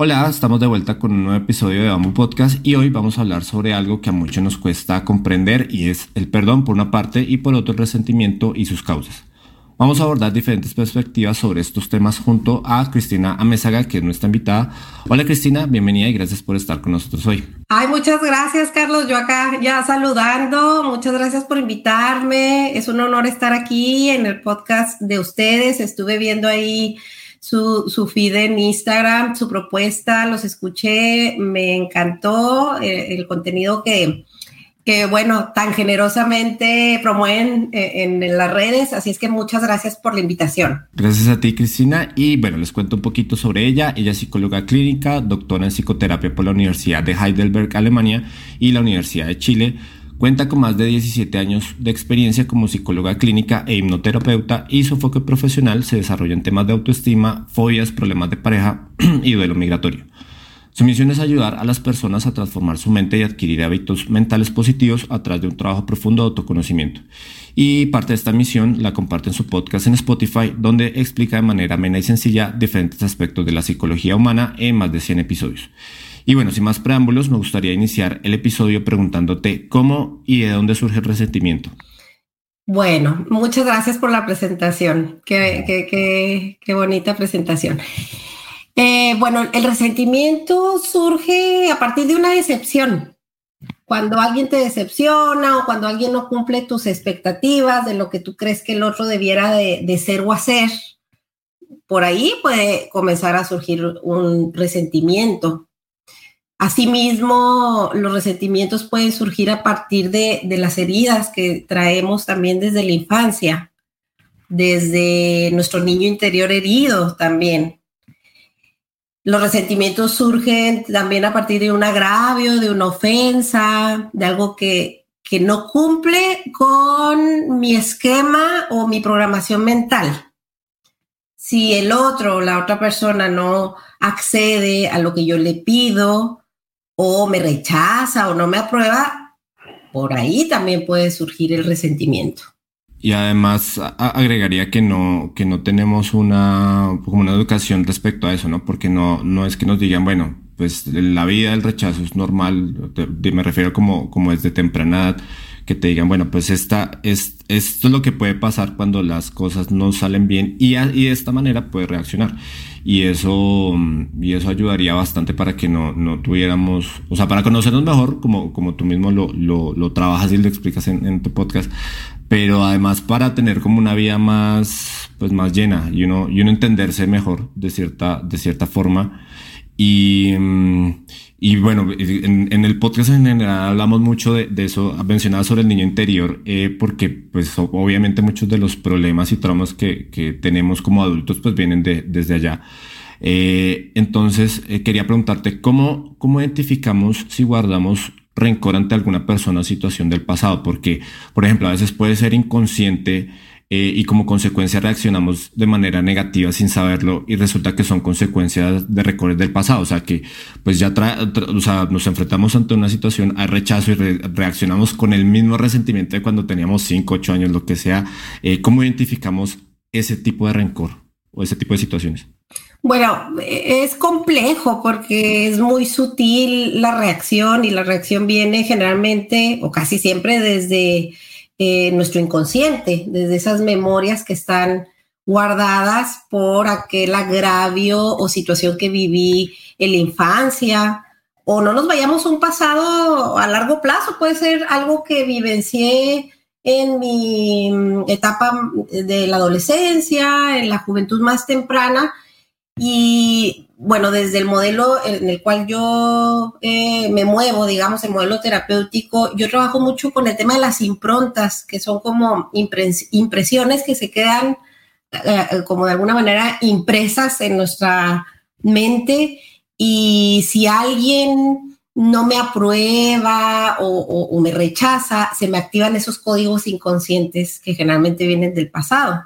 Hola, estamos de vuelta con un nuevo episodio de Bamboo Podcast y hoy vamos a hablar sobre algo que a muchos nos cuesta comprender y es el perdón por una parte y por otro el resentimiento y sus causas. Vamos a abordar diferentes perspectivas sobre estos temas junto a Cristina Amézaga, que es nuestra invitada. Hola Cristina, bienvenida y gracias por estar con nosotros hoy. Ay, muchas gracias Carlos, yo acá ya saludando, muchas gracias por invitarme, es un honor estar aquí en el podcast de ustedes, estuve viendo ahí su, su feed en Instagram, su propuesta, los escuché, me encantó eh, el, contenido que, que, bueno, tan generosamente promueven eh, en, las redes. Así es que muchas gracias por la invitación. Gracias a ti, Cristina. Y bueno, les cuento un poquito sobre ella. Ella es psicóloga clínica, doctora en psicoterapia por la Universidad de Heidelberg, Alemania y la Universidad de Chile Cuenta con más de 17 años de experiencia como psicóloga clínica e hipnoterapeuta y su enfoque profesional se desarrolla en temas de autoestima, fobias, problemas de pareja y duelo migratorio. Su misión es ayudar a las personas a transformar su mente y adquirir hábitos mentales positivos a través de un trabajo profundo de autoconocimiento. Y parte de esta misión la comparte en su podcast en Spotify, donde explica de manera amena y sencilla diferentes aspectos de la psicología humana en más de 100 episodios. Y bueno, sin más preámbulos, me gustaría iniciar el episodio preguntándote cómo y de dónde surge el resentimiento. Bueno, muchas gracias por la presentación. Qué, qué, qué, bonita presentación. Eh, bueno, el resentimiento surge a partir de una decepción. Cuando alguien te decepciona o cuando alguien no cumple tus expectativas de lo que tú crees que el otro debiera de, de ser o hacer, por ahí puede comenzar a surgir un resentimiento. Asimismo, los resentimientos pueden surgir a partir de, las heridas que traemos también desde la infancia, desde nuestro niño interior herido también. Los resentimientos surgen también a partir de un agravio, de una ofensa, de algo que, que no cumple con mi esquema o mi programación mental. Si el otro, la otra persona no accede a lo que yo le pido, o me rechaza o no me aprueba, por ahí también puede surgir el resentimiento. Y además agregaría que no, que no tenemos una, como una educación respecto a eso, ¿no? Porque no, no es que nos digan, bueno, pues la vida del rechazo es normal, me refiero como, como desde temprana edad, que te digan, bueno, pues esta, es, esto es lo que puede pasar cuando las cosas no salen bien y, y de esta manera puede reaccionar y eso, y eso ayudaría bastante para que no, no tuviéramos, o sea, para conocernos mejor, como, como tú mismo lo, lo, lo trabajas y lo explicas en, en, tu podcast, pero además para tener como una vida más, pues más llena y uno, y uno entenderse mejor de cierta, de cierta forma. Y, y bueno, en, el podcast en general hablamos mucho de, de eso, mencionaba sobre el niño interior, eh, porque pues obviamente muchos de los problemas y traumas que, que tenemos como adultos pues vienen de, desde allá. Eh, entonces, eh, quería preguntarte, ¿cómo, ¿cómo identificamos si guardamos rencor ante alguna persona o situación del pasado? Porque, por ejemplo, a veces puede ser inconsciente eh, y como consecuencia reaccionamos de manera negativa sin saberlo y resulta que son consecuencias de recortes del pasado. O sea que pues ya o sea, nos enfrentamos ante una situación, hay rechazo y reaccionamos con el mismo resentimiento de cuando teníamos 5, 8 años, lo que sea. Eh, ¿Cómo identificamos ese tipo de rencor o ese tipo de situaciones? Bueno, es complejo porque es muy sutil la reacción y la reacción viene generalmente o casi siempre desde eh, nuestro inconsciente, desde esas memorias que están guardadas por aquel agravio o situación que viví en la infancia. O no nos vayamos un pasado a largo plazo, puede ser algo que vivencié en mi etapa de la adolescencia, en la juventud más temprana, y bueno, desde el modelo en el cual yo eh, me muevo, digamos, el modelo terapéutico, yo trabajo mucho con el tema de las improntas, que son como impresiones que se quedan eh, como de alguna manera impresas en nuestra mente. Y si alguien no me aprueba o, me rechaza, se me activan esos códigos inconscientes que generalmente vienen del pasado.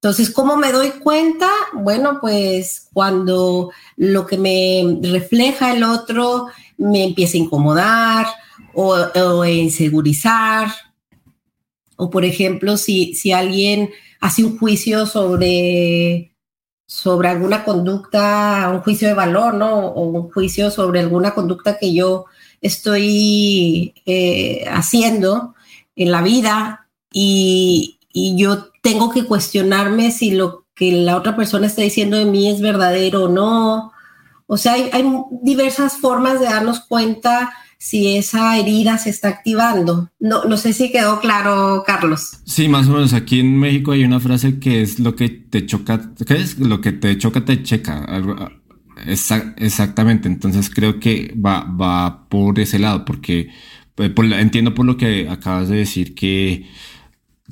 Entonces, ¿cómo me doy cuenta? Bueno, pues cuando lo que me refleja el otro me empieza a incomodar o, a insegurizar. O, por ejemplo, si, si alguien hace un juicio sobre sobre alguna conducta, un juicio de valor, ¿no? O un juicio sobre alguna conducta que yo estoy eh, haciendo en la vida y, yo tengo que cuestionarme si lo que la otra persona está diciendo de mí es verdadero o no. O sea, hay, hay diversas formas de darnos cuenta si esa herida se está activando. No, no sé si quedó claro, Carlos. Sí, más o menos. Aquí en México hay una frase que es lo que te choca, ¿qué es? Lo que te choca, te checa. exactamente. Entonces creo que va, va por ese lado, porque eh, entiendo por lo que acabas de decir que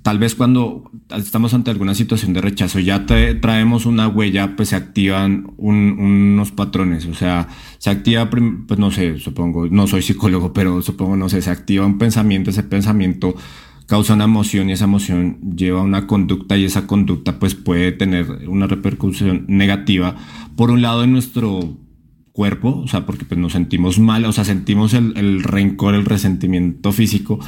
tal vez cuando estamos ante alguna situación de rechazo ya traemos una huella, pues se activan unos patrones, o sea, se activa, pues no sé, supongo, no soy psicólogo, pero supongo, no sé, se activa un pensamiento, ese pensamiento causa una emoción y esa emoción lleva a una conducta y esa conducta pues puede tener una repercusión negativa, por un lado en nuestro cuerpo, o sea, porque pues nos sentimos mal, o sea, sentimos el, el rencor, el resentimiento físico,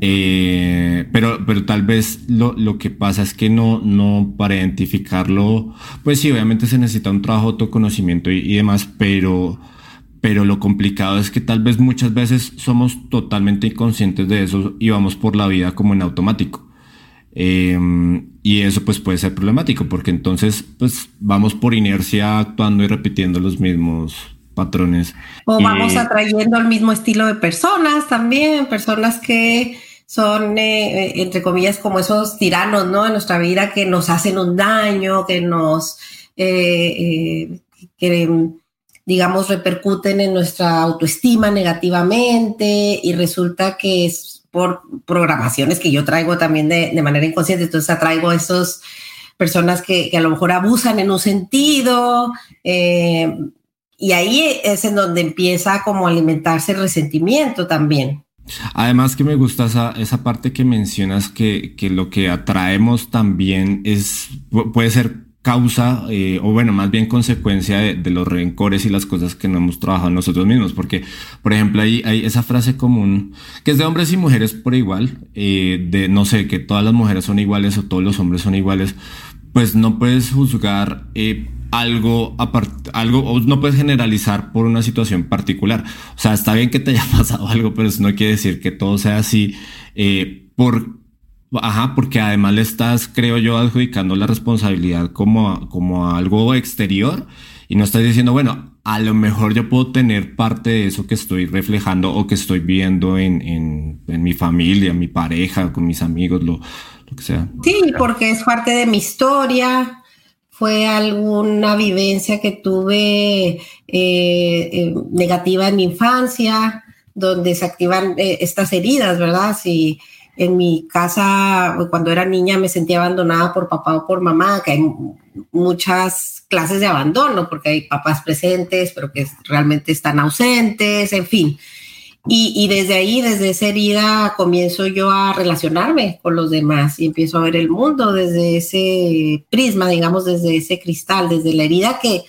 eh, pero, pero tal vez lo, lo, que pasa es que no, no para identificarlo, pues sí, obviamente se necesita un trabajo autoconocimiento y, demás, pero, pero lo complicado es que tal vez muchas veces somos totalmente inconscientes de eso y vamos por la vida como en automático. Em, y eso pues puede ser problemático porque entonces pues vamos por inercia actuando y repitiendo los mismos patrones. O vamos atrayendo el mismo estilo de personas también, personas que son, eh, eh, entre comillas, como esos tiranos, ¿no? En nuestra vida que nos hacen un daño, que nos, eh, que, digamos, repercuten en nuestra autoestima negativamente y resulta que es por programaciones que yo traigo también de, de manera inconsciente, entonces atraigo a esas personas que, que, a lo mejor abusan en un sentido, y ahí es en donde empieza como a alimentarse el resentimiento también. Además que me gusta esa, esa parte que mencionas que, que, lo que atraemos también es, puede ser causa, eh, o bueno, más bien consecuencia de, los rencores y las cosas que no hemos trabajado nosotros mismos. Porque, por ejemplo, hay, hay esa frase común que es de hombres y mujeres por igual, eh, de no sé, que todas las mujeres son iguales o todos los hombres son iguales, pues no puedes juzgar eh, algo, algo, no puedes generalizar por una situación particular. O sea, está bien que te haya pasado algo, pero eso no quiere decir que todo sea así. Eh, por, ajá, porque además le estás, creo yo, adjudicando la responsabilidad como, como algo exterior y no estás diciendo, bueno, a lo mejor yo puedo tener parte de eso que estoy reflejando o que estoy viendo en, en, mi familia, mi pareja, con mis amigos, lo, lo que sea. Sí, porque es parte de mi historia, fue alguna vivencia que tuve eh, eh, negativa en mi infancia, donde se activan eh, estas heridas, ¿verdad? Si en mi casa, cuando era niña, me sentía abandonada por papá o por mamá, que hay muchas clases de abandono, porque hay papás presentes, pero que realmente están ausentes, en fin. Y, desde ahí, desde esa herida, comienzo yo a relacionarme con los demás y empiezo a ver el mundo desde ese prisma, digamos, desde ese cristal, desde la herida que,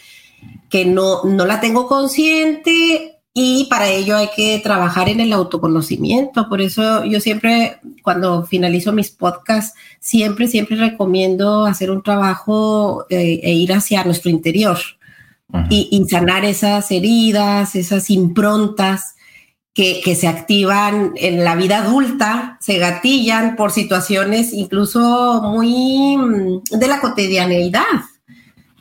que no, no la tengo consciente y para ello hay que trabajar en el autoconocimiento. Por eso yo siempre, cuando finalizo mis podcasts, siempre, siempre recomiendo hacer un trabajo eh, e ir hacia nuestro interior y, y sanar esas heridas, esas improntas que, se activan en la vida adulta, se gatillan por situaciones incluso muy mm, de la cotidianeidad.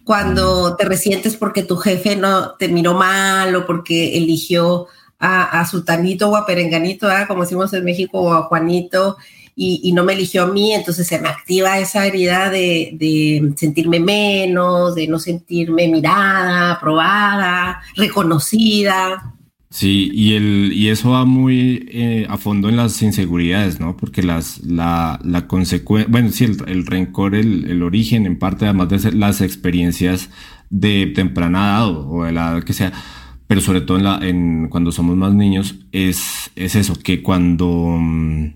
Cuando te resientes porque tu jefe no te miró mal o porque eligió a, a su tanito o a perenganito, como decimos en México, o a Juanito, y, no me eligió a mí, entonces se me activa esa herida de, sentirme menos, de no sentirme mirada, aprobada, reconocida. Sí, y, el, y eso va muy eh, a fondo en las inseguridades, ¿no? Porque las, la, la consecuencia, bueno, sí, el, el rencor, el, el, origen, en parte, además de las experiencias de temprana edad o de la edad que sea, pero sobre todo en la, en, cuando somos más niños, es, es eso, que cuando, mm,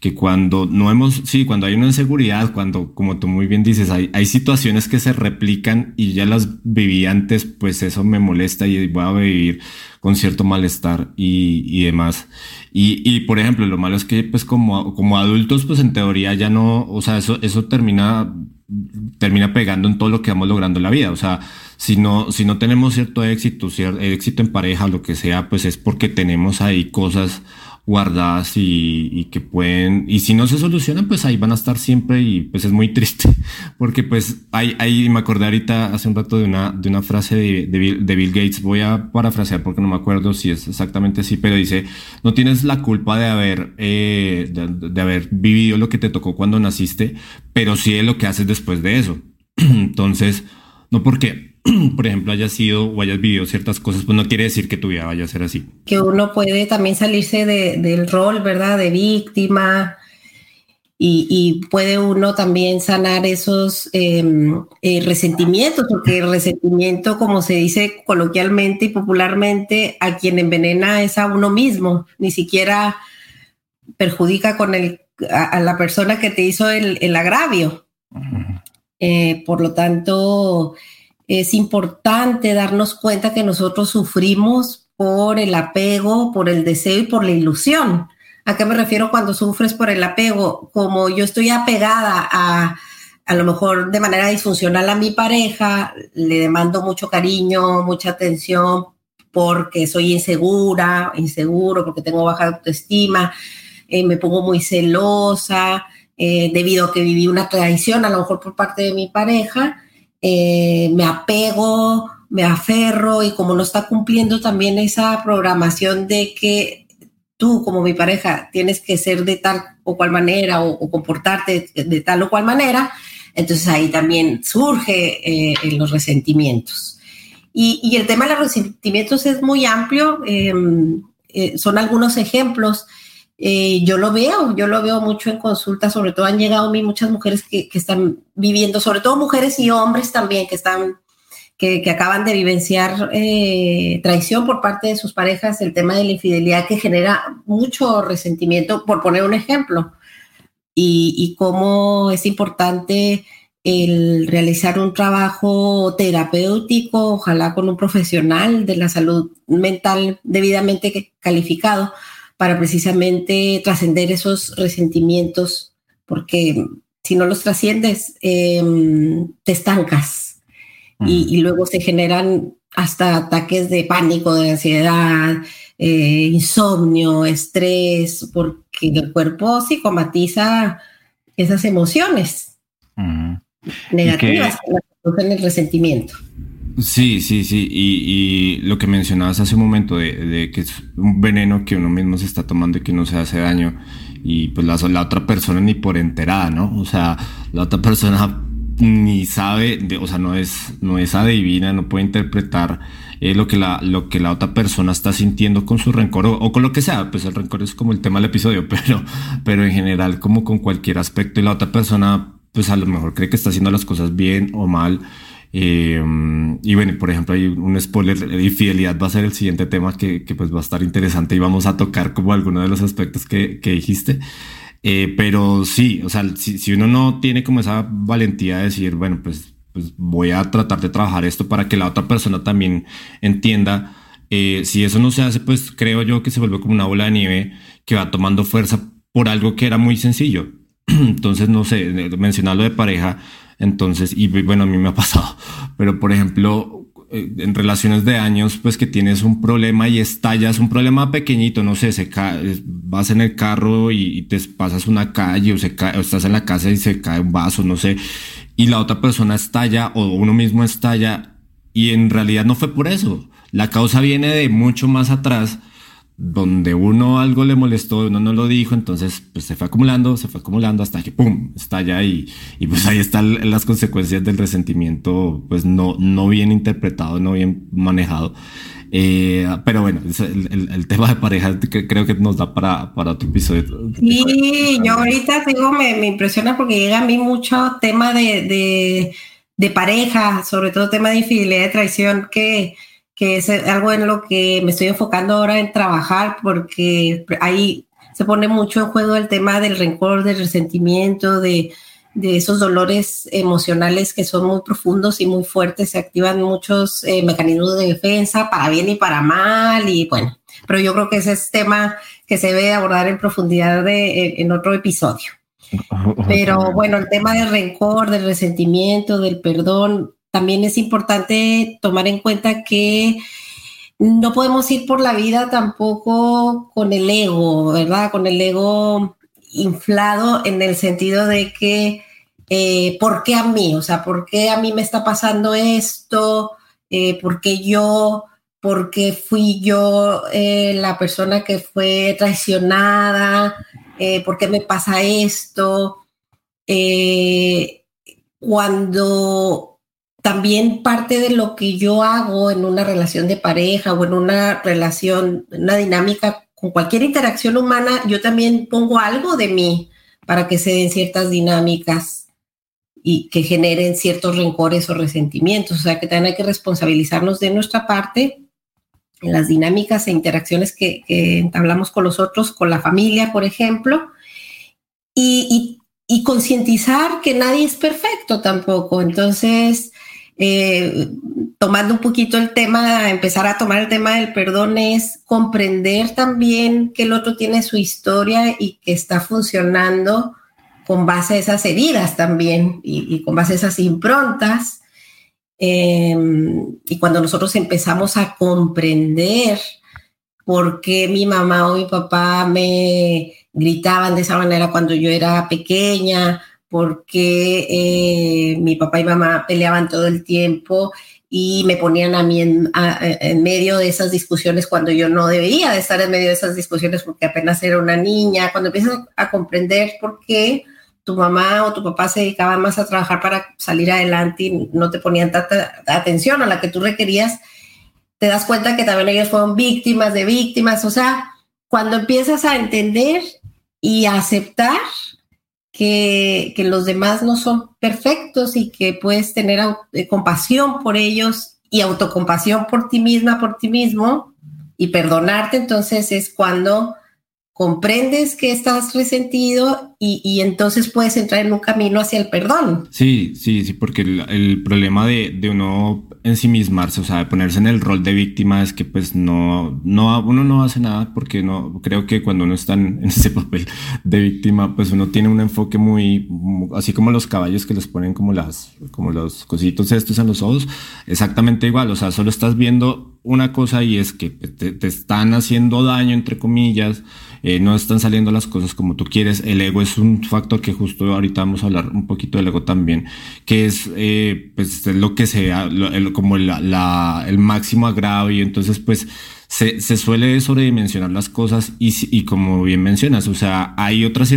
que cuando no hemos, sí, cuando hay una inseguridad, cuando, como tú muy bien dices, hay, hay situaciones que se replican y ya las viví antes, pues eso me molesta y voy a vivir con cierto malestar y, y demás. Y, y, por ejemplo, lo malo es que, pues, como, como adultos, pues en teoría ya no, o sea, eso, eso termina, termina pegando en todo lo que vamos logrando en la vida. O sea, si no, si no tenemos cierto éxito, cierto éxito en pareja, lo que sea, pues es porque tenemos ahí cosas guardadas y, y, que pueden, y si no se solucionan, pues ahí van a estar siempre y pues es muy triste, porque pues hay, hay me acordé ahorita hace un rato de una, de una frase de, de, Bill, de Bill Gates, voy a parafrasear porque no me acuerdo si es exactamente así, pero dice, no tienes la culpa de haber, eh, de, de haber vivido lo que te tocó cuando naciste, pero sí es lo que haces después de eso. Entonces, no porque por ejemplo, hayas sido o hayas vivido ciertas cosas, pues no quiere decir que tu vida vaya a ser así. Que uno puede también salirse de, del rol, ¿verdad? De víctima y, y puede uno también sanar esos eh, eh, resentimientos, porque el resentimiento, como se dice coloquialmente y popularmente, a quien envenena es a uno mismo, ni siquiera perjudica con el, a, a la persona que te hizo el, el agravio. Uh -huh. eh, por lo tanto, es importante darnos cuenta que nosotros sufrimos por el apego, por el deseo y por la ilusión. ¿A qué me refiero cuando sufres por el apego? Como yo estoy apegada a, a lo mejor de manera disfuncional a mi pareja, le demando mucho cariño, mucha atención porque soy insegura, inseguro, porque tengo baja autoestima, eh, me pongo muy celosa, eh, debido a que viví una traición, a lo mejor por parte de mi pareja, eh, me apego, me aferro y como no está cumpliendo también esa programación de que tú como mi pareja tienes que ser de tal o cual manera o, comportarte de, tal o cual manera, entonces ahí también surge eh, los resentimientos. Y, y, el tema de los resentimientos es muy amplio, eh, eh, son algunos ejemplos. Eh, yo lo veo, yo lo veo mucho en consulta, sobre todo han llegado a mí muchas mujeres que, están viviendo, sobre todo mujeres y hombres también que están, que, acaban de vivenciar eh, traición por parte de sus parejas, el tema de la infidelidad que genera mucho resentimiento, por poner un ejemplo, y cómo es importante el realizar un trabajo terapéutico, ojalá con un profesional de la salud mental debidamente calificado para precisamente trascender esos resentimientos, porque si no los trasciendes, eh, te estancas uh -huh. y, y, luego se generan hasta ataques de pánico, de ansiedad, eh, insomnio, estrés, porque el cuerpo psicomatiza esas emociones uh -huh. negativas que producen el resentimiento. Sí, sí, sí. Y, y, lo que mencionabas hace un momento de, de, que es un veneno que uno mismo se está tomando y que no se hace daño. Y pues la, otra persona ni por enterada, ¿no? O sea, la otra persona ni sabe, de, o sea, no es, no es adivina, no puede interpretar eh, lo, que la, lo que la otra persona está sintiendo con su rencor o, o, con lo que sea. Pues el rencor es como el tema del episodio, pero, pero en general, como con cualquier aspecto. Y la otra persona, pues a lo mejor cree que está haciendo las cosas bien o mal eh, y bueno, por ejemplo, hay un spoiler, infidelidad va a ser el siguiente tema que, que, pues va a estar interesante y vamos a tocar como algunos de los aspectos que, que dijiste. Eh, pero sí, o sea, si, si, uno no tiene como esa valentía de decir, bueno, pues, pues voy a tratar de trabajar esto para que la otra persona también entienda, eh, si eso no se hace, pues creo yo que se vuelve como una bola de nieve que va tomando fuerza por algo que era muy sencillo. Entonces, no sé, mencionarlo de pareja, entonces, y bueno, a mí me ha pasado, pero por ejemplo, eh, en relaciones de años, pues que tienes un problema y estallas, un problema pequeñito, no sé, se cae, vas en el carro y, y te pasas una calle o, se cae, o estás en la casa y se cae un vaso, no sé, y la otra persona estalla o uno mismo estalla y en realidad no fue por eso. La causa viene de mucho más atrás donde uno algo le molestó, uno no lo dijo, entonces pues se fue acumulando, se fue acumulando hasta que pum, estalla y, y pues ahí están las consecuencias del resentimiento, pues no, no bien interpretado, no bien manejado. Eh, pero bueno, el, el, el, tema de pareja creo que nos da para, para otro episodio. Sí, yo ahorita digo, me, me impresiona porque llega a mí mucho tema de, de, de pareja, sobre todo tema de infidelidad, de traición, que que es algo en lo que me estoy enfocando ahora en trabajar, porque ahí se pone mucho en juego el tema del rencor, del resentimiento, de, de esos dolores emocionales que son muy profundos y muy fuertes, se activan muchos eh, mecanismos de defensa para bien y para mal, y bueno, pero yo creo que ese es tema que se debe abordar en profundidad de, en otro episodio. Pero bueno, el tema del rencor, del resentimiento, del perdón, también es importante tomar en cuenta que no podemos ir por la vida tampoco con el ego, ¿verdad? Con el ego inflado en el sentido de que, eh, ¿por qué a mí? O sea, ¿por qué a mí me está pasando esto? Eh, ¿Por qué yo? ¿Por qué fui yo eh, la persona que fue traicionada? ¿Por qué me pasa esto? cuando también parte de lo que yo hago en una relación de pareja o en una relación, una dinámica con cualquier interacción humana, yo también pongo algo de mí para que se den ciertas dinámicas y que generen ciertos rencores o resentimientos. O sea que también hay que responsabilizarnos de nuestra parte en las dinámicas e interacciones que, entablamos con los otros, con la familia, por ejemplo, y concientizar que nadie es perfecto tampoco. Entonces, eh, tomando un poquito el tema, empezar a tomar el tema del perdón es comprender también que el otro tiene su historia y que está funcionando con base a esas heridas también y, con base a esas improntas. Em, y cuando nosotros empezamos a comprender por qué mi mamá o mi papá me gritaban de esa manera cuando yo era pequeña, porque eh, mi papá y mamá peleaban todo el tiempo y me ponían a mí en, medio de esas discusiones cuando yo no debería de estar en medio de esas discusiones porque apenas era una niña. Cuando empiezas a comprender por qué tu mamá o tu papá se dedicaban más a trabajar para salir adelante y no te ponían tanta atención a la que tú requerías, te das cuenta que también ellos fueron víctimas de víctimas. O sea, cuando empiezas a entender y a aceptar que, los demás no son perfectos y que puedes tener eh, compasión por ellos y autocompasión por ti misma, por ti mismo y perdonarte, entonces es cuando comprendes que estás resentido y, entonces puedes entrar en un camino hacia el perdón. Sí, sí, sí, porque el, problema de, de, uno ensimismarse, o sea, de ponerse en el rol de víctima es que pues no, no, uno no hace nada porque no, creo que cuando uno está en ese papel de víctima, pues uno tiene un enfoque muy, así como los caballos que les ponen como las, como los cositos estos en los ojos, exactamente igual, o sea, solo estás viendo una cosa y es que te, te están haciendo daño, entre comillas, eh, no están saliendo las cosas como tú quieres. El ego es un factor que justo ahorita vamos a hablar un poquito del ego también, que es eh, pues lo que sea, como la, el máximo agravio. Entonces, pues se, se, suele sobredimensionar las cosas y, y, como bien mencionas, o sea, hay otras,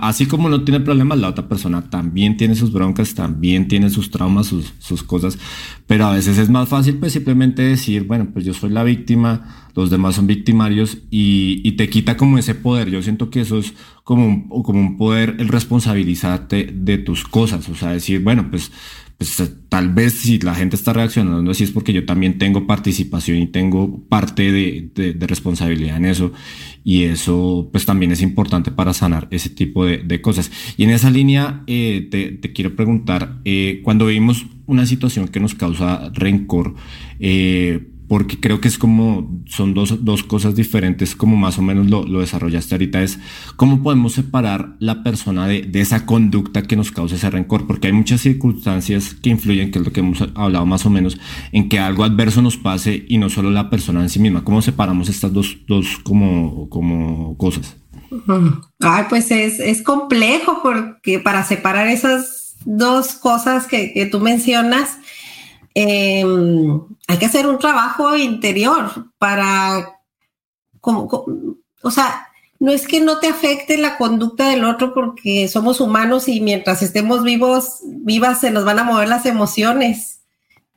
así como no tiene problemas, la otra persona también tiene sus broncas, también tiene sus traumas, sus, sus cosas, pero a veces es más fácil pues simplemente decir, bueno, pues yo soy la víctima, los demás son victimarios y, y te quita como ese poder. Yo siento que eso es como un, como un poder el responsabilizarte de tus cosas, o sea, decir, bueno, pues pues eh, tal vez si la gente está reaccionando así es porque yo también tengo participación y tengo parte de, de, responsabilidad en eso y eso pues también es importante para sanar ese tipo de, de cosas. Y en esa línea eh, te, te, quiero preguntar, eh, cuando vimos una situación que nos causa rencor, eh, porque creo que es como, son dos, dos cosas diferentes, como más o menos lo, lo, desarrollaste ahorita, es cómo podemos separar la persona de, de, esa conducta que nos causa ese rencor, porque hay muchas circunstancias que influyen, que es lo que hemos hablado más o menos, en que algo adverso nos pase y no solo la persona en sí misma. ¿Cómo separamos estas dos, dos como, como cosas? Ay, pues es, es complejo porque para separar esas dos cosas que, que tú mencionas, eh, hay que hacer un trabajo interior para, como, o sea, no es que no te afecte la conducta del otro porque somos humanos y mientras estemos vivos, vivas, se nos van a mover las emociones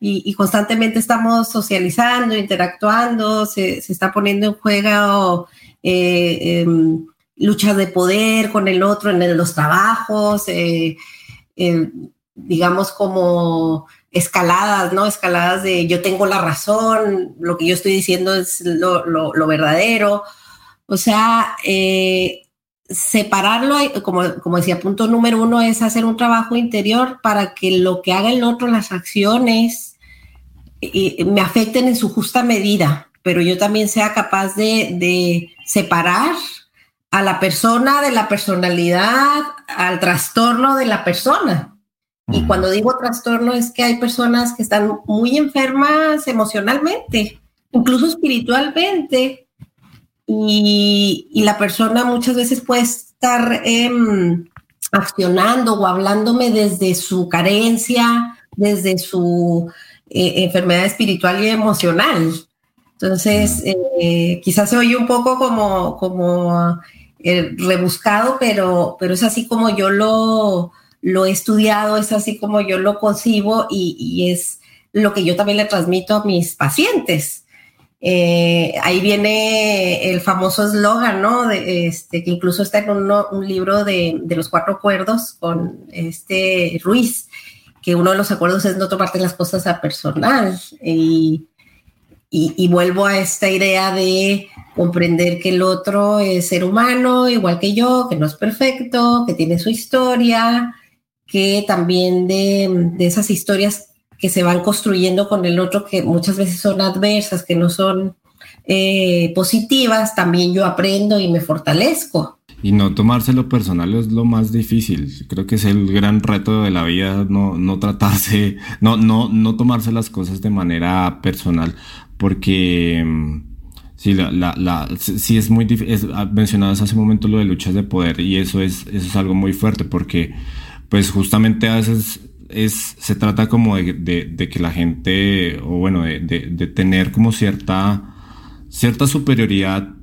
y, constantemente estamos socializando, interactuando, se, está poniendo en juego eh, em, luchas de poder con el otro en los trabajos. Eh, digamos, como escaladas, ¿no? Escaladas de yo tengo la razón, lo que yo estoy diciendo es lo, verdadero. O sea, eh, separarlo, como, como decía, punto número uno es hacer un trabajo interior para que lo que haga el otro, las acciones, me afecten en su justa medida, pero yo también sea capaz de, separar a la persona de la personalidad, al trastorno de la persona. Y cuando digo trastorno es que hay personas que están muy enfermas emocionalmente, incluso espiritualmente, y, la persona muchas veces puede estar em, accionando o hablándome desde su carencia, desde su eh, enfermedad espiritual y emocional. Entonces, eh, quizás se oye un poco como, como eh, rebuscado, pero, pero es así como yo lo, lo he estudiado, es así como yo lo concibo y, es lo que yo también le transmito a mis pacientes. ahí viene el famoso eslogan, ¿no? De, este, que incluso está en un libro de, los cuatro acuerdos con este Ruiz, que uno de los acuerdos es no tomarte las cosas a personal. Y, vuelvo a esta idea de comprender que el otro es ser humano, igual que yo, que no es perfecto, que tiene su historia, que también de, de esas historias que se van construyendo con el otro, que muchas veces son adversas, que no son eh, positivas, también yo aprendo y me fortalezco. Y no tomárselo personal es lo más difícil. Creo que es el gran reto de la vida, no, no tratarse, no, no, no tomarse las cosas de manera personal, porque mm, sí, la, la, la, sí es muy difícil. Ah, mencionabas hace un momento lo de luchas de poder y eso es, eso es algo muy fuerte porque, pues justamente a veces es, se trata como de, de, de que la gente, o bueno, de, de tener como cierta, cierta superioridad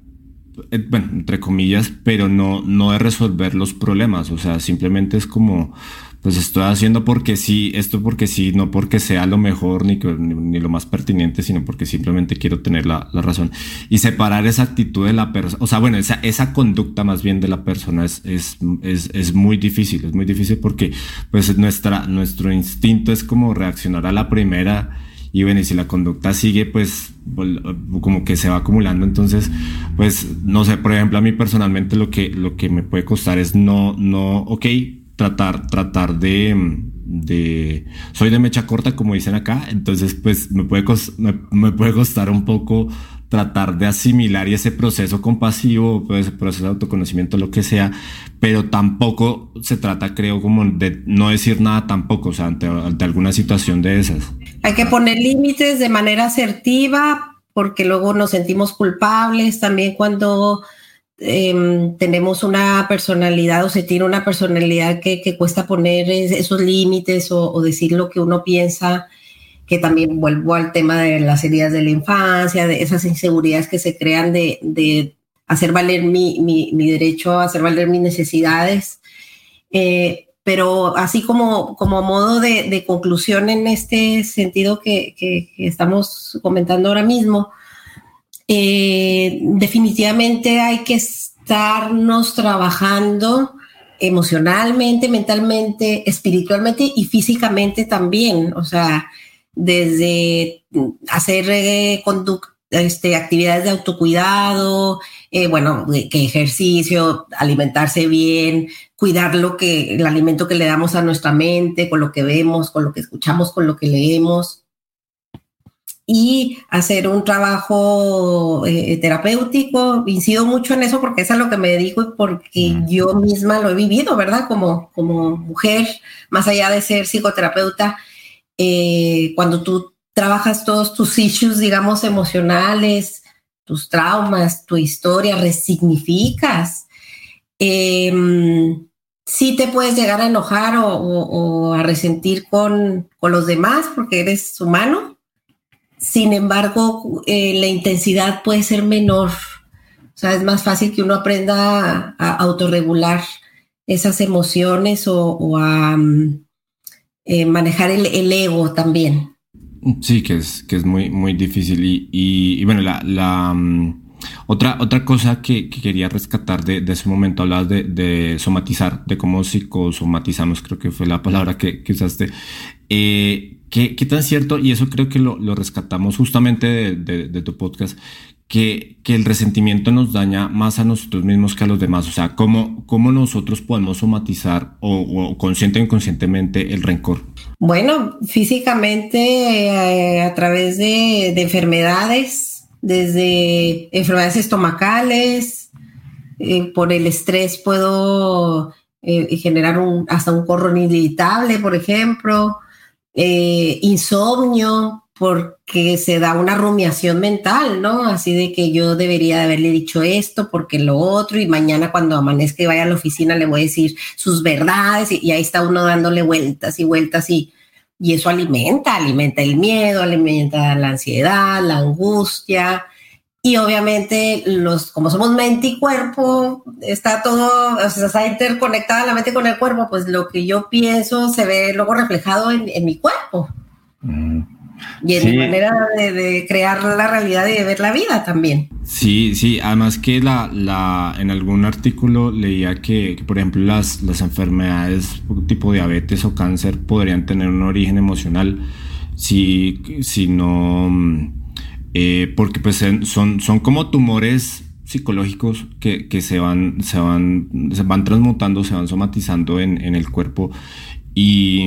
eh, bueno, entre comillas, pero no, no de resolver los problemas. O sea, simplemente es como, pues estoy haciendo porque sí, esto porque sí, no porque sea lo mejor ni, ni, lo más pertinente, sino porque simplemente quiero tener la, la razón. Y separar esa actitud de la persona, o sea, bueno, esa, esa conducta más bien de la persona es, es, es, es muy difícil, es muy difícil porque pues nuestra, nuestro instinto es como reaccionar a la primera y bueno, y si la conducta sigue, pues como que se va acumulando. Entonces, pues no sé, por ejemplo, a mí personalmente lo que, lo que me puede costar es no, no, ok, tratar, tratar de, de, soy de mecha corta, como dicen acá, entonces pues me puede, me, puede costar un poco tratar de asimilar y ese proceso compasivo, pues, ese proceso de autoconocimiento, lo que sea, pero tampoco se trata, creo, como de no decir nada tampoco, o sea, ante, ante alguna situación de esas. Hay que poner límites de manera asertiva porque luego nos sentimos culpables también cuando em, tenemos una personalidad o se tiene una personalidad que, cuesta poner esos límites o, decir lo que uno piensa, que también vuelvo al tema de las heridas de la infancia, de esas inseguridades que se crean de, hacer valer mi, mi, derecho a hacer valer mis necesidades. Eh, pero así como, como modo de, conclusión en este sentido que, estamos comentando ahora mismo, eh, definitivamente hay que estarnos trabajando emocionalmente, mentalmente, espiritualmente y físicamente también. O sea, desde hacer eh, este, actividades de autocuidado, eh, bueno, que ejercicio, alimentarse bien, cuidar lo que, el alimento que le damos a nuestra mente, con lo que vemos, con lo que escuchamos, con lo que leemos. Y hacer un trabajo eh, terapéutico, incido mucho en eso porque es a lo que me dedico y porque yo misma lo he vivido, ¿verdad? Como, como mujer, más allá de ser psicoterapeuta, eh, cuando tú trabajas todos tus issues, digamos, emocionales, tus traumas, tu historia, resignificas. Eh, sí te puedes llegar a enojar o, a resentir con, los demás porque eres humano. Sin embargo, eh, la intensidad puede ser menor. O sea, es más fácil que uno aprenda a, autorregular esas emociones o, a mm, eh, manejar el, ego también. Sí, que es, que es muy, muy difícil. Y, bueno, la, la, mm, Otra, otra cosa que, quería rescatar de, ese momento, hablabas de, somatizar, de cómo psicosomatizamos, creo que fue la palabra que, usaste. Eh, ¿qué, tan cierto? Y eso creo que lo, rescatamos justamente de, tu podcast, que, que, el resentimiento nos daña más a nosotros mismos que a los demás. O sea, ¿cómo, cómo nosotros podemos somatizar o, consciente o inconscientemente el rencor? Bueno, físicamente eh, a través de, de enfermedades, desde enfermedades estomacales, eh, por el estrés puedo eh, generar un, hasta un corro inevitable, por ejemplo, eh, insomnio, porque se da una rumiación mental, ¿no? Así de que yo debería de haberle dicho esto, porque lo otro, y mañana cuando amanezca y vaya a la oficina le voy a decir sus verdades, y ahí está uno dándole vueltas y vueltas y y eso alimenta, alimenta el miedo, alimenta la ansiedad, la angustia. Y obviamente, los, como somos mente y cuerpo, está todo, o sea, está interconectada la mente con el cuerpo, pues lo que yo pienso se ve luego reflejado en, en mi cuerpo. Mm. Y en mi manera de, crear la realidad y de ver la vida también. Sí, sí, además que la, la, en algún artículo leía que, por ejemplo, las, las enfermedades tipo diabetes o cáncer podrían tener un origen emocional si, si no, eh, porque pues son, son como tumores psicológicos que, que, se van, se van, se van transmutando, se van somatizando en, el cuerpo y,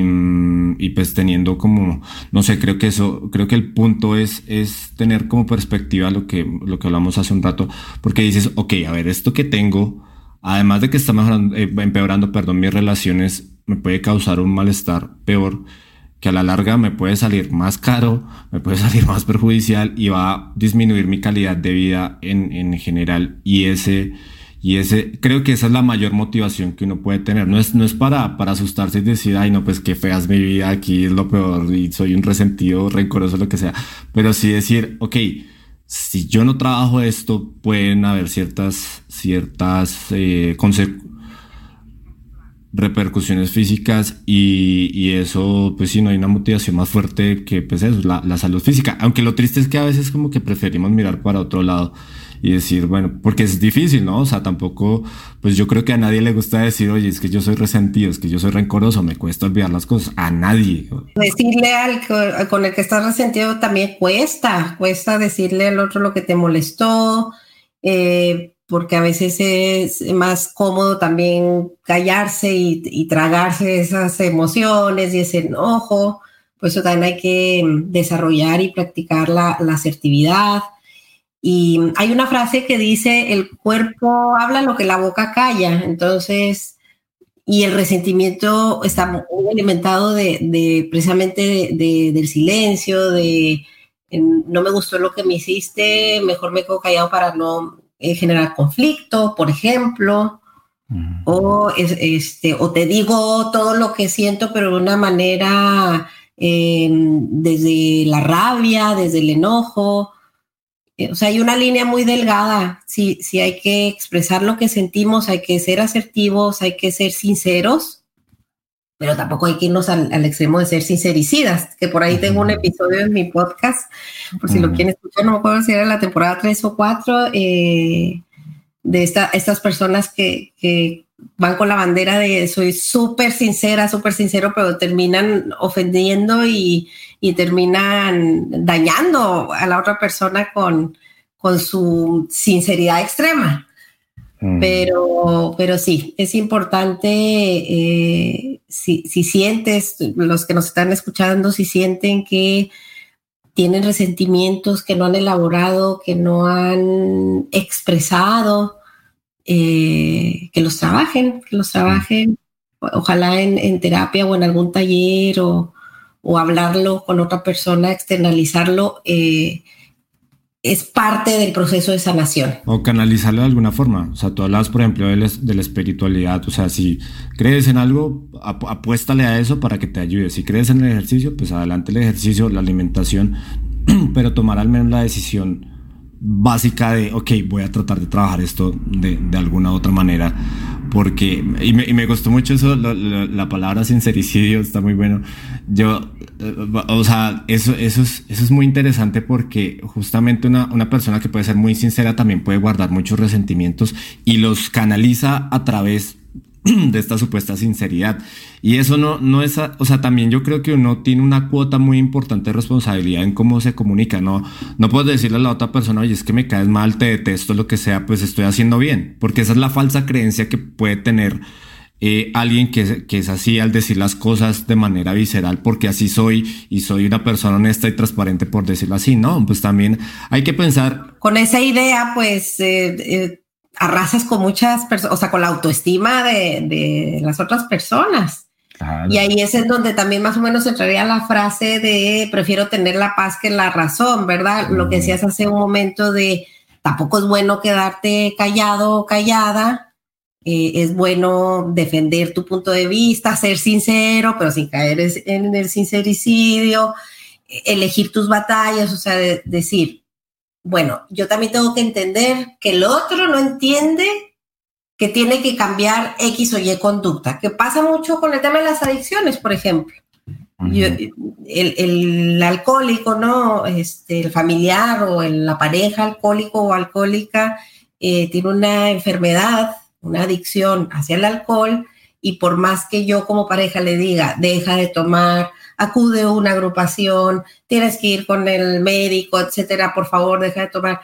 y, pues teniendo como, no sé, creo que eso, creo que el punto es, es tener como perspectiva lo que, lo que hablamos hace un rato, porque dices, ok, a ver, esto que tengo, además de que está mejorando, eh, empeorando, perdón, mis relaciones, me puede causar un malestar peor, que a la larga me puede salir más caro, me puede salir más perjudicial y va a disminuir mi calidad de vida en, en general. Y ese, y ese, creo que esa es la mayor motivación que uno puede tener. No es, no es para, para asustarse y decir, ay, no, pues qué fea es mi vida, aquí es lo peor y soy un resentido, rencoroso, lo que sea. Pero sí decir, ok, si yo no trabajo esto, pueden haber ciertas, ciertas eh, repercusiones físicas y, y, eso, pues sí, no hay una motivación más fuerte que pues eso, la, la salud física. Aunque lo triste es que a veces como que preferimos mirar para otro lado y decir, bueno, porque es difícil, ¿no? O sea, tampoco, pues yo creo que a nadie le gusta decir, oye, es que yo soy resentido, es que yo soy rencoroso, me cuesta olvidar las cosas. A nadie. Decirle al con el que estás resentido también cuesta, cuesta decirle al otro lo que te molestó, eh, porque a veces es más cómodo también callarse y, tragarse esas emociones y ese enojo. Por eso también hay que desarrollar y practicar la, la asertividad y hay una frase que dice, el cuerpo habla lo que la boca calla, entonces, y el resentimiento está muy alimentado de, precisamente del silencio, de no me gustó lo que me hiciste, mejor me quedo callado para no eh, generar conflicto, por ejemplo, o, este, o te digo todo lo que siento, pero de una manera eh, desde la rabia, desde el enojo, o sea, hay una línea muy delgada. Si, si hay que expresar lo que sentimos, hay que ser asertivos, hay que ser sinceros, pero tampoco hay que irnos al, extremo de ser sincericidas, que por ahí tengo un episodio en mi podcast, por si lo quieren escuchar, no me acuerdo si era la temporada 3 o 4, eh, de esta, estas personas que, que van con la bandera de soy súper sincera, súper sincero, pero terminan ofendiendo y, y, terminan dañando a la otra persona con, con su sinceridad extrema. Mm. Pero, pero sí, es importante, eh, si, si sientes, los que nos están escuchando, si sienten que tienen resentimientos que no han elaborado, que no han expresado, eh, que los trabajen, que los trabajen, ojalá en, terapia o en algún taller o, hablarlo con otra persona, externalizarlo, eh, es parte del proceso de sanación. O canalizarlo de alguna forma. O sea, tú hablas, por ejemplo, de, la espiritualidad. O sea, si crees en algo, apuéstale a eso para que te ayude. Si crees en el ejercicio, pues adelante el ejercicio, la alimentación, pero tomar al menos la decisión básica de, ok, voy a tratar de trabajar esto de, de alguna otra manera, porque, y me, y me gustó mucho eso, la palabra sincericidio, está muy bueno. Yo, eh, o sea, eso, eso, es, eso es muy interesante porque justamente una, una persona que puede ser muy sincera también puede guardar muchos resentimientos y los canaliza a través de esta supuesta sinceridad. Y eso no, no es, o sea, también yo creo que uno tiene una cuota muy importante de responsabilidad en cómo se comunica, ¿no? No puedes decirle a la otra persona, oye, es que me caes mal, te detesto, lo que sea, pues estoy haciendo bien, porque esa es la falsa creencia que puede tener eh, alguien que, que es así al decir las cosas de manera visceral, porque así soy y soy una persona honesta y transparente por decirlo así, ¿no? Pues también hay que pensar. Con esa idea, pues... Eh, eh arrasas con muchas personas, o sea, con la autoestima de, de las otras personas. Y ahí es en donde también más o menos entraría la frase de prefiero tener la paz que la razón, ¿verdad? Lo que decías hace un momento de tampoco es bueno quedarte callado o callada, eh, es bueno defender tu punto de vista, ser sincero, pero sin caer en el sincericidio, elegir tus batallas, o sea, decir, bueno, yo también tengo que entender que el otro no entiende que tiene que cambiar X o Y conducta, que pasa mucho con el tema de las adicciones, por ejemplo. el, alcohólico, ¿no? Este, el familiar o la pareja alcohólico o alcohólica eh, tiene una enfermedad, una adicción hacia el alcohol y por más que yo como pareja le diga, deja de tomar, acude a una agrupación, tienes que ir con el médico, etcétera, por favor, deja de tomar.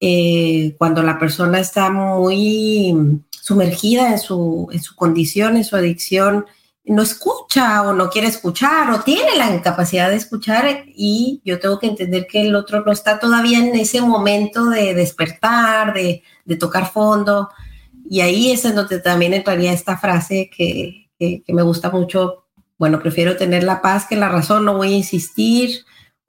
Eh, cuando la persona está muy sumergida en su, en su condición, en su adicción, no escucha o no quiere escuchar o tiene la incapacidad de escuchar y yo tengo que entender que el otro no está todavía en ese momento de despertar, de, de tocar fondo. Y ahí es en donde también entraría esta frase que, que, que me gusta mucho bueno, prefiero tener la paz que la razón, no voy a insistir,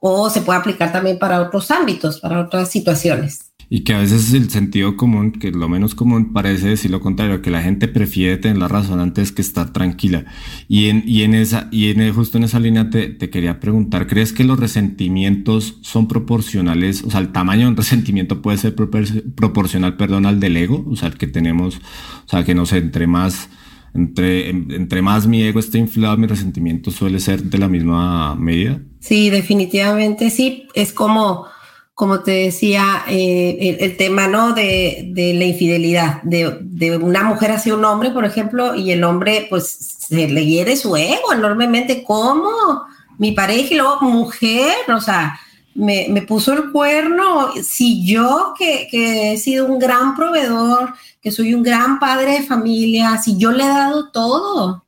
o se puede aplicar también para otros ámbitos, para otras situaciones. Y que a veces el sentido común, que lo menos común parece decir lo contrario, que la gente prefiere tener la razón antes que estar tranquila. Y en, y en esa, y en, justo en esa línea te, quería preguntar, ¿crees que los resentimientos son proporcionales? O sea, el tamaño de un resentimiento puede ser proporcional, perdón, al del ego, o sea, el que tenemos, o sea, que no sé, entre más entre, entre más mi ego esté inflado, mi resentimiento suele ser de la misma medida. Sí, definitivamente sí. Es como, como te decía, eh, el, tema ¿no? de, de la infidelidad, de, de, una mujer hacia un hombre, por ejemplo, y el hombre pues se le hiere su ego enormemente. ¿Cómo? Mi pareja y luego mujer, o sea, me, me puso el cuerno. Si yo que, que he sido un gran proveedor, que soy un gran padre de familia, si yo le he dado todo,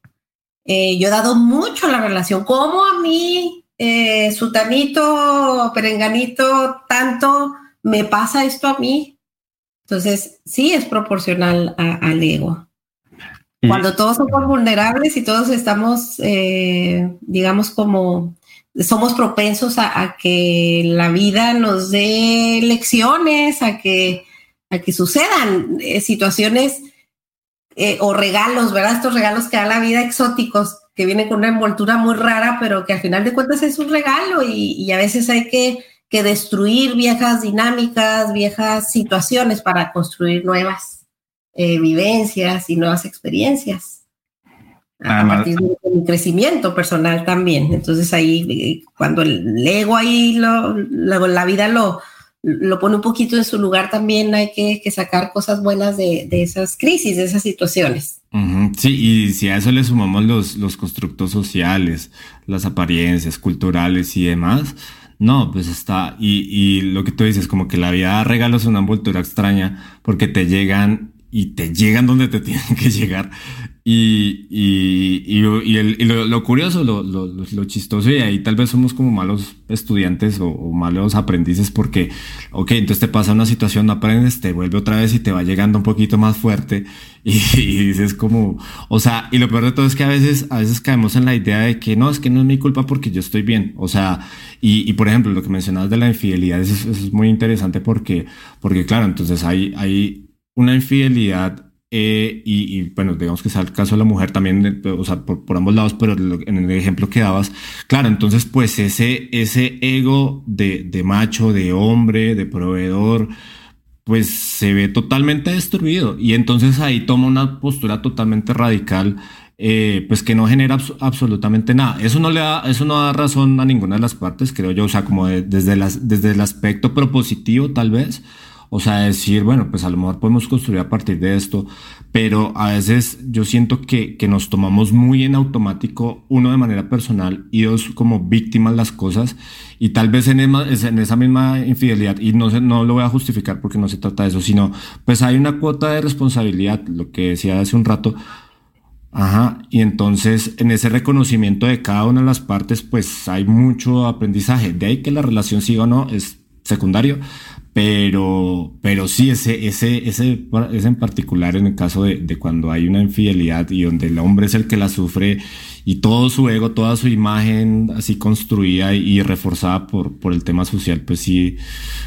eh, yo he dado mucho a la relación, como a mí, eh, sutanito, perenganito, tanto me pasa esto a mí. Entonces, sí es proporcional al ego. Cuando todos somos vulnerables y todos estamos, eh, digamos, como somos propensos a, que la vida nos dé lecciones, a que a que sucedan eh, situaciones eh, o regalos, ¿verdad? Estos regalos que da la vida exóticos, que vienen con una envoltura muy rara, pero que al final de cuentas es un regalo y, a veces hay que, que, destruir viejas dinámicas, viejas situaciones para construir nuevas eh, vivencias y nuevas experiencias. A partir de un crecimiento personal también. Entonces ahí, cuando el ego ahí, lo, la vida lo, lo pone un poquito en su lugar, también hay que, sacar cosas buenas de, esas crisis, de esas situaciones. Sí, y si a eso le sumamos los, los constructos sociales, las apariencias culturales y demás, no, pues está, y, y lo que tú dices, como que la vida regalos una envoltura extraña, porque te llegan y te llegan donde te tienen que llegar. Y, y, y, el, y lo, curioso, lo, lo, lo, chistoso, y ahí tal vez somos como malos estudiantes o, malos aprendices porque, ok, entonces te pasa una situación, aprendes, te vuelve otra vez y te va llegando un poquito más fuerte y, dices como, o sea, y lo peor de todo es que a veces, a veces caemos en la idea de que no, es que no es mi culpa porque yo estoy bien, o sea, y, y por ejemplo, lo que mencionabas de la infidelidad, eso, eso es muy interesante porque, porque claro, entonces hay, hay una infidelidad eh, y, bueno, digamos que sea el caso de la mujer también, o sea, por, ambos lados, pero en el ejemplo que dabas, claro, entonces pues ese, ese ego de, de macho, de hombre, de proveedor, pues se ve totalmente destruido y entonces ahí toma una postura totalmente radical eh, pues que no genera absolutamente nada. Eso no le da, eso no da razón a ninguna de las partes, creo yo, o sea, como desde, las, desde el aspecto propositivo tal vez, o sea, decir, bueno, pues a lo mejor podemos construir a partir de esto, pero a veces yo siento que, que nos tomamos muy en automático, uno de manera personal y dos como víctimas las cosas, y tal vez en, en esa misma infidelidad, y no, no lo voy a justificar porque no se trata de eso, sino pues hay una cuota de responsabilidad, lo que decía hace un rato, Ajá, y entonces en ese reconocimiento de cada una de las partes, pues hay mucho aprendizaje. De ahí que la relación siga o no es secundario, pero, pero sí, ese, ese, ese, ese en particular en el caso de, de, cuando hay una infidelidad y donde el hombre es el que la sufre y todo su ego, toda su imagen así construida y, reforzada por, por el tema social, pues sí,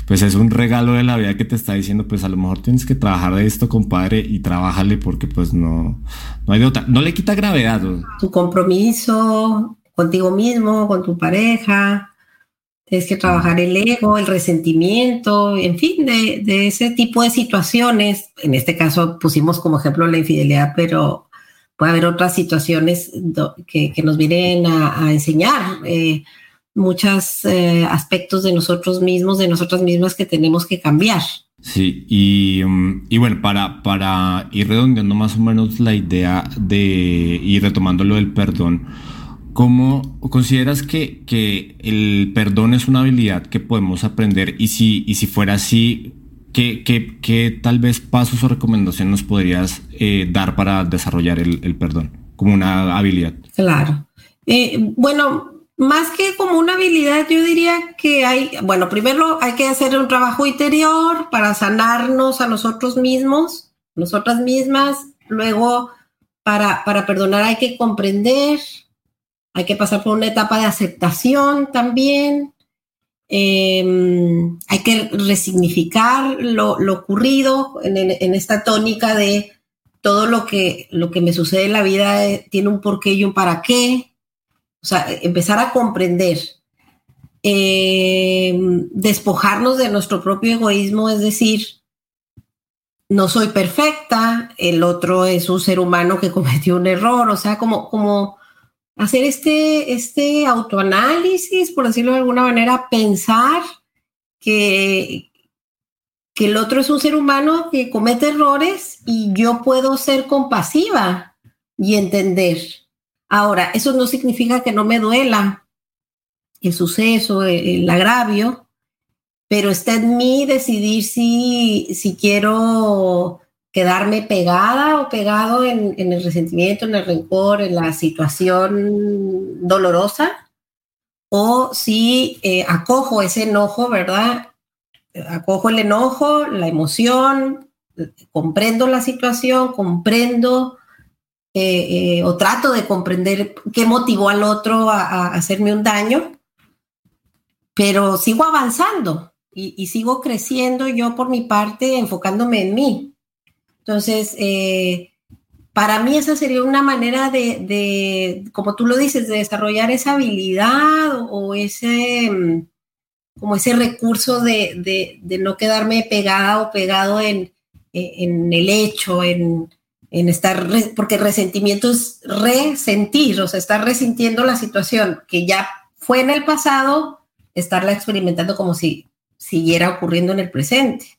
pues es un regalo de la vida que te está diciendo, pues a lo mejor tienes que trabajar de esto, compadre, y trabájale porque pues no, no hay de otra, no le quita gravedad. Tu compromiso contigo mismo, con tu pareja, Tienes que trabajar el ego, el resentimiento, en fin, de, ese tipo de situaciones. En este caso pusimos como ejemplo la infidelidad, pero puede haber otras situaciones que, nos vienen a, enseñar eh, muchos eh, aspectos de nosotros mismos, de nosotras mismas que tenemos que cambiar. Sí, y, mm, y, bueno, para, para ir redondeando más o menos la idea de ir retomando lo del perdón, ¿Cómo consideras que, que, el perdón es una habilidad que podemos aprender? Y si, y si fuera así, ¿qué, qué, qué tal vez pasos o recomendaciones nos podrías eh, dar para desarrollar el, el, perdón como una habilidad? Claro. Eh, bueno, más que como una habilidad, yo diría que hay, bueno, primero hay que hacer un trabajo interior para sanarnos a nosotros mismos, nosotras mismas. Luego, para, para perdonar hay que comprender, hay que pasar por una etapa de aceptación también. Em, hay que resignificar lo, ocurrido en, esta tónica de todo lo que, lo que me sucede en la vida eh, tiene un porqué y un para qué. O sea, empezar a comprender. Em, despojarnos de nuestro propio egoísmo, es decir, no soy perfecta, el otro es un ser humano que cometió un error, o sea, como, como hacer este, este autoanálisis, por decirlo de alguna manera, pensar que, que el otro es un ser humano que comete errores y yo puedo ser compasiva y entender. Ahora, eso no significa que no me duela el suceso, el, agravio, pero está en mí decidir si, si quiero quedarme pegada o pegado en, el resentimiento, en el rencor, en la situación dolorosa, o si eh, acojo ese enojo, ¿verdad? Acojo el enojo, la emoción, comprendo la situación, comprendo eh, eh, o trato de comprender qué motivó al otro a, hacerme un daño, pero sigo avanzando y, y sigo creciendo yo por mi parte, enfocándome en mí. Entonces, eh, para mí esa sería una manera de, como tú lo dices, de desarrollar esa habilidad o ese, mm, como ese recurso de, no quedarme pegada o pegado en, el hecho, en, estar, porque resentimiento es resentir, o sea, estar resintiendo la situación que ya fue en el pasado, estarla experimentando como si siguiera ocurriendo en el presente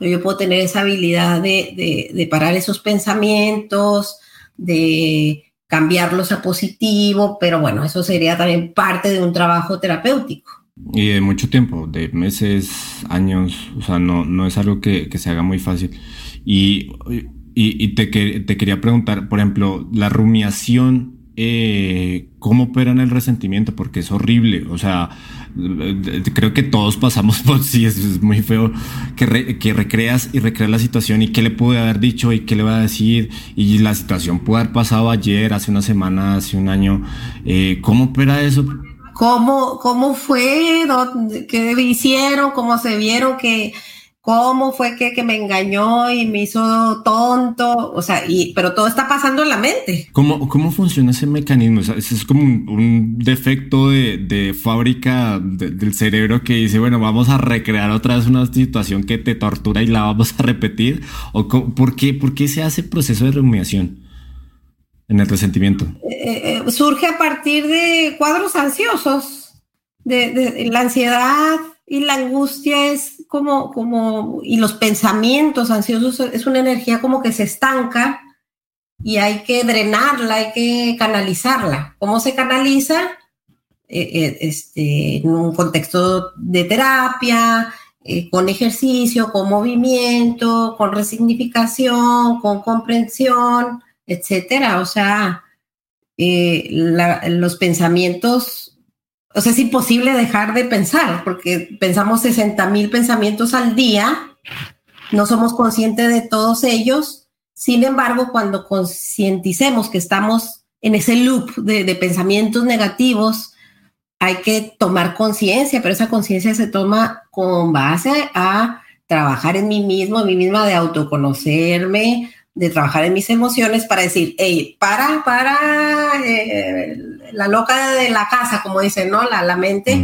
yo puedo tener esa habilidad de, parar esos pensamientos, de cambiarlos a positivo, pero bueno, eso sería también parte de un trabajo terapéutico. Y de mucho tiempo, de meses, años, o sea, no, no es algo que, se haga muy fácil. Y, y, te, te quería preguntar, por ejemplo, la rumiación eh, cómo operan el resentimiento, porque es horrible. O sea, creo que todos pasamos por sí, es, muy feo que, que recreas y recreas la situación y qué le pude haber dicho y qué le va a decir. Y la situación puede haber pasado ayer, hace una semana, hace un año. Eh, ¿Cómo opera eso? ¿Cómo, cómo fue? ¿Qué hicieron? ¿Cómo se vieron? que cómo fue que, que, me engañó y me hizo tonto, o sea, y, pero todo está pasando en la mente. ¿Cómo, cómo funciona ese mecanismo? O sea, es como un, defecto de, de fábrica del cerebro que dice, bueno, vamos a recrear otra vez una situación que te tortura y la vamos a repetir. ¿O por, qué, por qué se hace proceso de rumiación en el resentimiento? Eh, eh, surge a partir de cuadros ansiosos, de, de la ansiedad, y la angustia es como, como, y los pensamientos ansiosos es una energía como que se estanca y hay que drenarla, hay que canalizarla. ¿Cómo se canaliza? Eh, eh, este, en un contexto de terapia, eh, con ejercicio, con movimiento, con resignificación, con comprensión, etcétera. O sea, los pensamientos o sea, es imposible dejar de pensar, porque pensamos 60 mil pensamientos al día, no somos conscientes de todos ellos. Sin embargo, cuando concienticemos que estamos en ese loop de, pensamientos negativos, hay que tomar conciencia, pero esa conciencia se toma con base a trabajar en mí mismo, en mí misma, de autoconocerme, de trabajar en mis emociones para decir, hey, para, para, eh, la loca de la casa, como dicen, ¿no? La, la mente,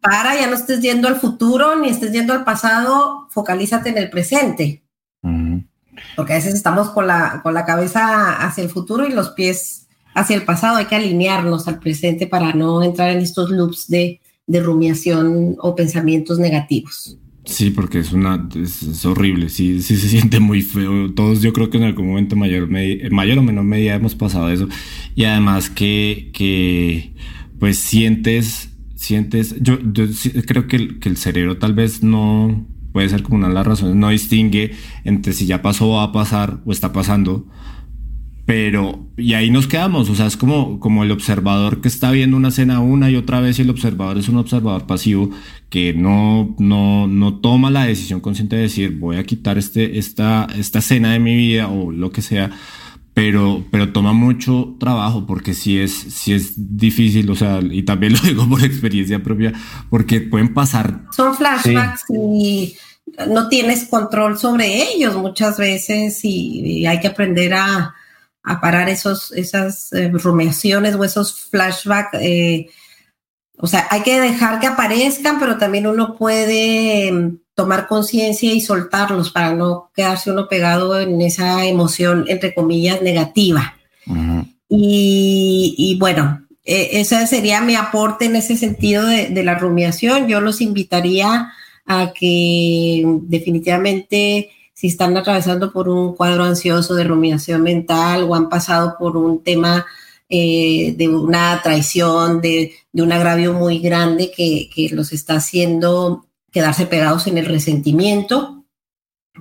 para, ya no estés yendo al futuro ni estés yendo al pasado, focalízate en el presente. Porque a veces estamos con la, con la cabeza hacia el futuro y los pies hacia el pasado, hay que alinearnos al presente para no entrar en estos loops de, de rumiación o pensamientos negativos. Sí, porque es una es, horrible, sí, sí se siente muy feo. Todos yo creo que en algún momento mayor, mayor o menor medida hemos pasado eso. Y además que, que pues sientes, sientes, yo, yo creo que el, que el cerebro tal vez no, puede ser como una de las razones, no distingue entre si ya pasó o va a pasar o está pasando pero, y ahí nos quedamos, o sea, es como, como el observador que está viendo una escena una y otra vez y el observador es un observador pasivo que no, no, no toma la decisión consciente de decir voy a quitar este, esta, esta escena de mi vida o lo que sea, pero, pero toma mucho trabajo porque sí es, sí es difícil, o sea, y también lo digo por experiencia propia, porque pueden pasar. Son flashbacks y no tienes control sobre ellos muchas veces y hay que aprender a a parar esos, esas eh, rumiaciones o esos flashbacks. Eh, o sea, hay que dejar que aparezcan, pero también uno puede mm, tomar conciencia y soltarlos para no quedarse uno pegado en esa emoción, entre comillas, negativa. y, bueno, e, ese sería mi aporte en ese sentido de, de, la rumiación. Yo los invitaría a que definitivamente si están atravesando por un cuadro ansioso de rumiación mental o han pasado por un tema eh, de una traición, de, un agravio muy grande que, los está haciendo quedarse pegados en el resentimiento.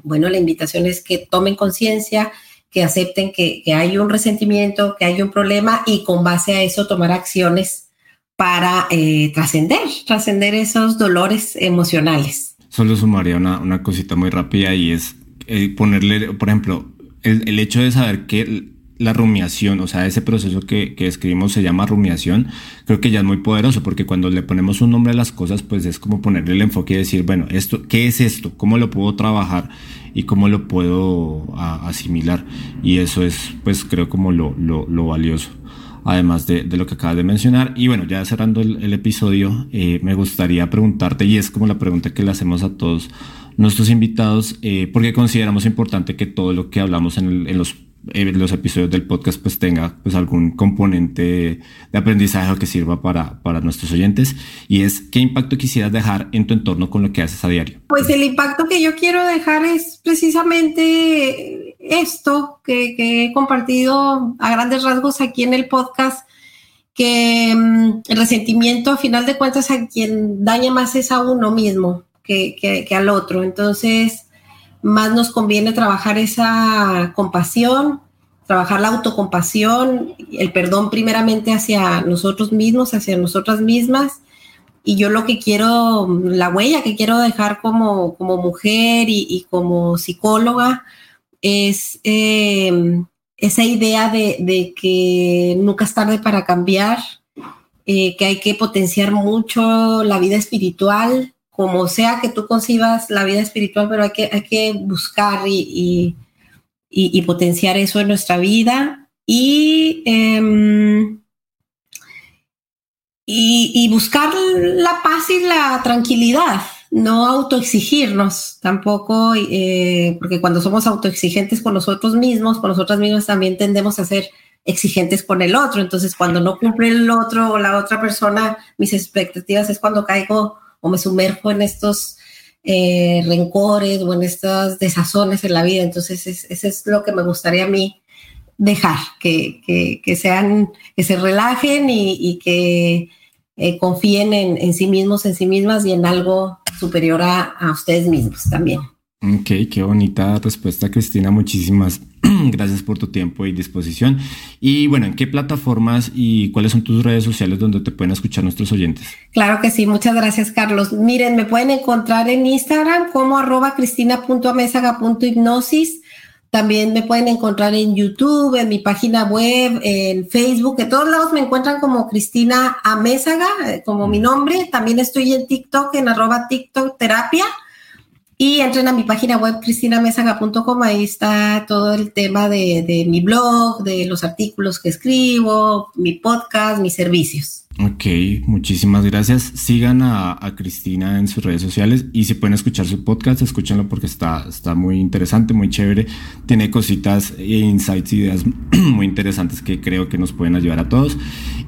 Bueno, la invitación es que tomen conciencia, que acepten que, hay un resentimiento, que hay un problema y con base a eso tomar acciones para eh, trascender, trascender esos dolores emocionales. Solo sumaría una, una cosita muy rápida y es eh, ponerle, por ejemplo, el, el, hecho de saber que la rumiación, o sea, ese proceso que, que escribimos se llama rumiación, creo que ya es muy poderoso porque cuando le ponemos un nombre a las cosas, pues es como ponerle el enfoque y decir, bueno, esto, ¿qué es esto? ¿Cómo lo puedo trabajar? ¿Y cómo lo puedo asimilar? Y eso es, pues creo como lo, lo, lo valioso además de, de, lo que acabas de mencionar. Y bueno, ya cerrando el, el episodio, eh, me gustaría preguntarte, y es como la pregunta que le hacemos a todos nuestros invitados, eh, porque consideramos importante que todo lo que hablamos en, los los episodios del podcast pues tenga pues algún componente de aprendizaje que sirva para, para nuestros oyentes y es qué impacto quisieras dejar en tu entorno con lo que haces a diario. Pues el impacto que yo quiero dejar es precisamente esto que, que he compartido a grandes rasgos aquí en el podcast que mm, el resentimiento a final de cuentas a quien daña más es a uno mismo que, al otro. Entonces, más nos conviene trabajar esa compasión, trabajar la autocompasión, el perdón primeramente hacia nosotros mismos, hacia nosotras mismas. Y yo lo que quiero, la huella que quiero dejar como, como mujer y, como psicóloga es em, esa idea de, que nunca es tarde para cambiar, eh, que hay que potenciar mucho la vida espiritual, como sea que tú concibas la vida espiritual, pero hay que, hay que buscar y, y, potenciar eso en nuestra vida y, em, y, buscar la paz y la tranquilidad, no autoexigirnos tampoco, eh, porque cuando somos autoexigentes con nosotros mismos, con nosotras mismas también tendemos a ser exigentes con el otro. Entonces, cuando no cumple el otro o la otra persona mis expectativas, es cuando caigo o me sumerjo en estos eh, rencores o en estas desazones en la vida. Entonces, eso es lo que me gustaría a mí dejar, que, que, sean, que se relajen y, que eh, confíen en, sí mismos, en sí mismas y en algo superior a, a ustedes mismos también. Ok, qué bonita respuesta, Cristina. Muchísimas gracias por tu tiempo y disposición. Y bueno, ¿en qué plataformas y cuáles son tus redes sociales donde te pueden escuchar nuestros oyentes? Claro que sí, muchas gracias, Carlos. Miren, me pueden encontrar en Instagram como arroba cristina.amesaga.hipnosis. También me pueden encontrar en YouTube, en mi página web, en Facebook. En todos lados me encuentran como Cristina Amézaga, eh, como mi nombre. También estoy en TikTok, en arroba TikTok Terapia. Y entren a mi página web cristinamesaga.com, ahí está todo el tema de, de, mi blog, de los artículos que escribo, mi podcast, mis servicios. Ok, muchísimas gracias. Sigan a, Cristina en sus redes sociales y si pueden escuchar su podcast, escúchenlo porque está, está muy interesante, muy chévere. Tiene cositas e insights, ideas muy interesantes que creo que nos pueden ayudar a todos.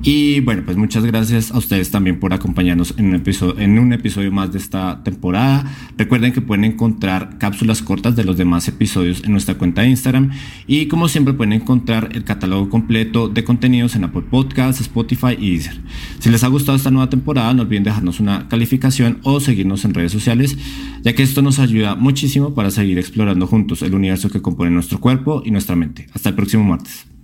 Y bueno, pues muchas gracias a ustedes también por acompañarnos en un episodio, en un episodio más de esta temporada. Recuerden que pueden encontrar cápsulas cortas de los demás episodios en nuestra cuenta de Instagram y como siempre pueden encontrar el catálogo completo de contenidos en Apple Podcasts, Spotify y Deezer. Si les ha gustado esta nueva temporada, no olviden dejarnos una calificación o seguirnos en redes sociales, ya que esto nos ayuda muchísimo para seguir explorando juntos el universo que compone nuestro cuerpo y nuestra mente. Hasta el próximo martes.